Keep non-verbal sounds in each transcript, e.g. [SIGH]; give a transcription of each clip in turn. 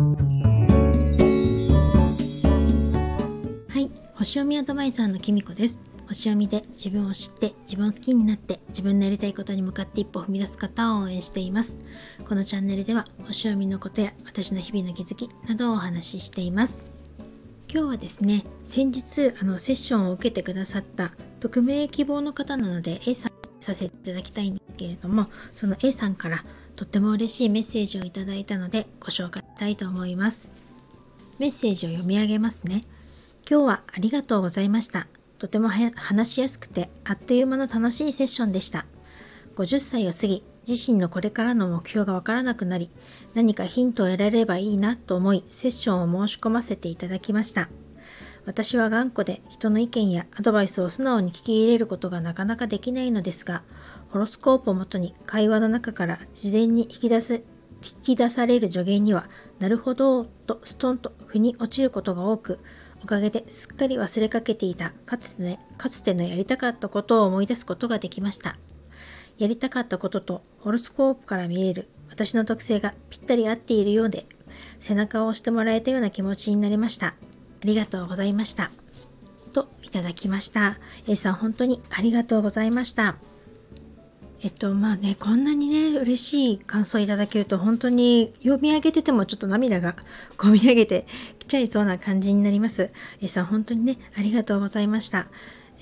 はい。星読みアドバイザーのきみこです。星読みで自分を知って自分を好きになって自分のやりたいことに向かって一歩踏み出す方を応援しています。このチャンネルでは星読みのことや私の日々の気づきなどをお話ししています。今日はですね先日あのセッションを受けてくださった匿名希望の方なので A さんさせていただきたいんけれどもその A さんからとっても嬉しいメッセージをいただいたのでご紹介したいと思います。メッセージを読み上げますね。今日はありがとうございました。とても話しやすくてあっという間の楽しいセッションでした。50歳を過ぎ自身のこれからの目標がわからなくなり何かヒントを得られればいいなと思いセッションを申し込ませていただきました。私は頑固で人の意見やアドバイスを素直に聞き入れることがなかなかできないのですが、ホロスコープをもとに会話の中から自然に引き出す引き出される助言には、なるほどとストンと腑に落ちることが多く、おかげですっかり忘れかけていたかつてのかつてのやりたかったことを思い出すことができました。やりたかったこととホロスコープから見える私の特性がぴったり合っているようで、背中を押してもらえたような気持ちになりました。ありがとうございました。といただきました。A さん本当にありがとうございました。えっとまあねこんなにね嬉しい感想いただけると本当に読み上げててもちょっと涙が [LAUGHS] こみ上げてきちゃいそうな感じになります。A さん本当にねありがとうございました。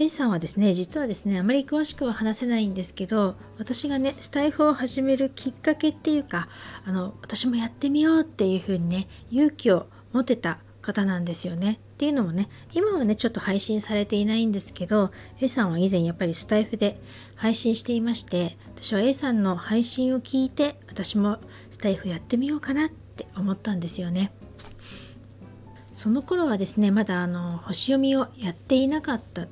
A さんはですね実はですねあまり詳しくは話せないんですけど私がねスタイフを始めるきっかけっていうかあの私もやってみようっていうふうにね勇気を持てた方なんですよね。っていうのもね、今はね、ちょっと配信されていないんですけど、A さんは以前やっぱりスタイフで配信していまして、私は A さんの配信を聞いて、私もスタイフやってみようかなって思ったんですよね。その頃はですね、まだあの、星読みをやっていなかった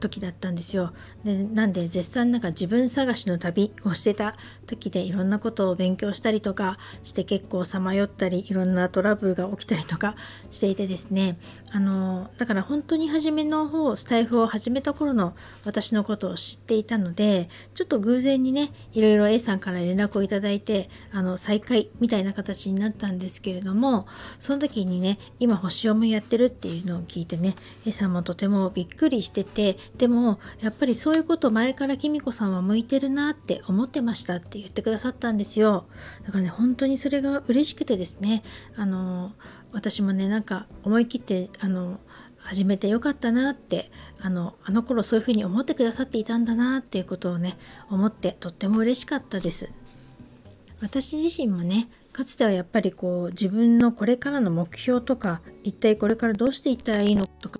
時だったんですよ。でなんで絶賛なんか自分探しの旅をしてた時でいろんなことを勉強したりとかして結構さまよったりいろんなトラブルが起きたりとかしていてですねあのだから本当に初めの方スタイフを始めた頃の私のことを知っていたのでちょっと偶然にねいろいろ A さんから連絡をいただいてあの再会みたいな形になったんですけれどもその時にね今星読みやってるっていうのを聞いてね A さんもとてもびっくりしててでもやっぱりそういうこと前からきみこさんは向いてるなって思ってましたって言ってくださったんですよ。だからね本当にそれが嬉しくてですね。あの私もねなんか思い切ってあの始めてよかったなってあのあの頃そういうふうに思ってくださっていたんだなっていうことをね思ってとっても嬉しかったです。私自身もねかつてはやっぱりこう自分のこれからの目標とか一体これからどうしていったらいいのとか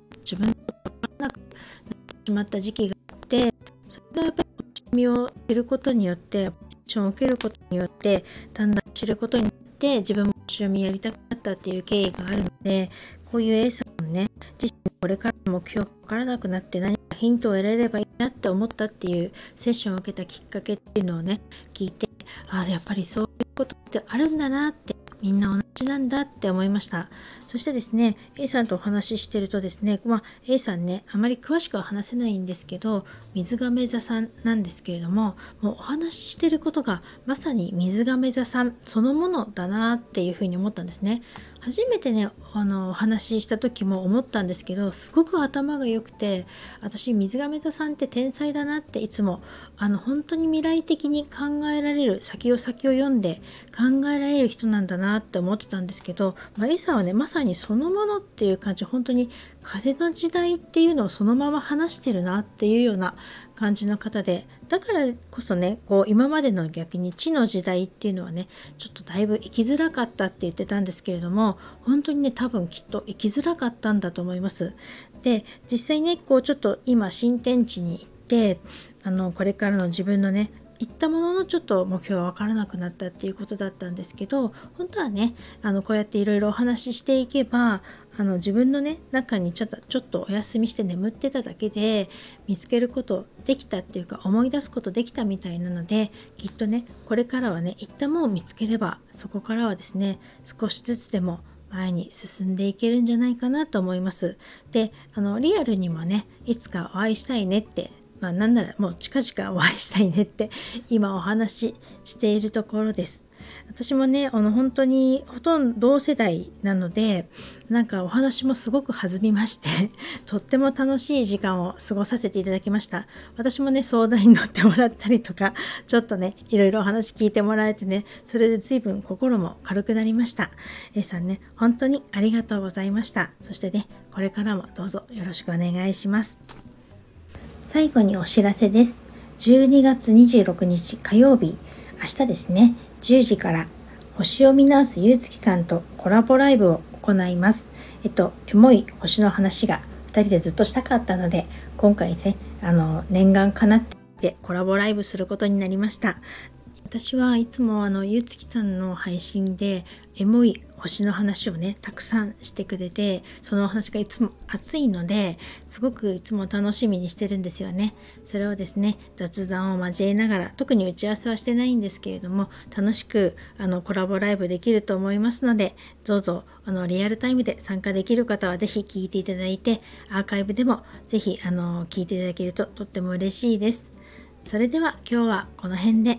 しまった時期があってそれがやっぱり仕組みを知ることによってセッションを受けることによってだんだん知ることによって自分も仕組みやりたくなったっていう経緯があるのでこういう A さんのね自身これからの目標が分からなくなって何かヒントを得られればいいなって思ったっていうセッションを受けたきっかけっていうのをね聞いてああやっぱりそういうことってあるんだなってみんな同じなんだって思いました。そしてですね、A さんとお話ししてるとですね、まあ、A さんね、あまり詳しくは話せないんですけど、水亀座さんなんですけれども、もうお話ししてることがまさに水亀座さんそのものだなっていうふうに思ったんですね。初めてねあのお話しした時も思ったんですけどすごく頭が良くて私水亀座さんって天才だなっていつもあの本当に未来的に考えられる先を先を読んで考えられる人なんだなって思ってたんですけど、まあ、A さんはねまさにそのものっていう感じ本当に風の時代っていうのをそのまま話してるなっていうような感じの方でだからこそねこう今までの逆に地の時代っていうのはねちょっとだいぶ生きづらかったって言ってたんですけれども本当にね多分きっと生きづらかったんだと思います。で実際ねこうちょっと今新天地に行ってあのこれからの自分のね行ったもののちょっと目標が分からなくなったっていうことだったんですけど本当はねあのこうやっていろいろお話ししていけばあの自分のね中にちょっとちょっとお休みして眠ってただけで見つけることできたっていうか思い出すことできたみたいなのできっとねこれからはね行ったものを見つければそこからはですね少しずつでも前に進んでいけるんじゃないかなと思います。で、あの、リアルにもね、いつかお会いしたいねってまあなんならもう近々お会いしたいねって今お話ししているところです。私もね、あの本当にほとんど同世代なので、なんかお話もすごく弾みまして、[LAUGHS] とっても楽しい時間を過ごさせていただきました。私もね、相談に乗ってもらったりとか、ちょっとね、いろいろお話聞いてもらえてね、それで随分心も軽くなりました。A さんね、本当にありがとうございました。そしてね、これからもどうぞよろしくお願いします。最後にお知らせです。12月26日火曜日、明日ですね、10時から星を見直すゆうつきさんとコラボライブを行います。えっと、エモい星の話が2人でずっとしたかったので、今回ね、あの、念願かなってコラボライブすることになりました。私はいつもあのゆうつきさんの配信でエモい星の話をねたくさんしてくれてそのお話がいつも熱いのですごくいつも楽しみにしてるんですよね。それをですね雑談を交えながら特に打ち合わせはしてないんですけれども楽しくあのコラボライブできると思いますのでどうぞあのリアルタイムで参加できる方は是非聞いていただいてアーカイブでも是非あの聞いていただけるととっても嬉しいです。それでは今日はこの辺で。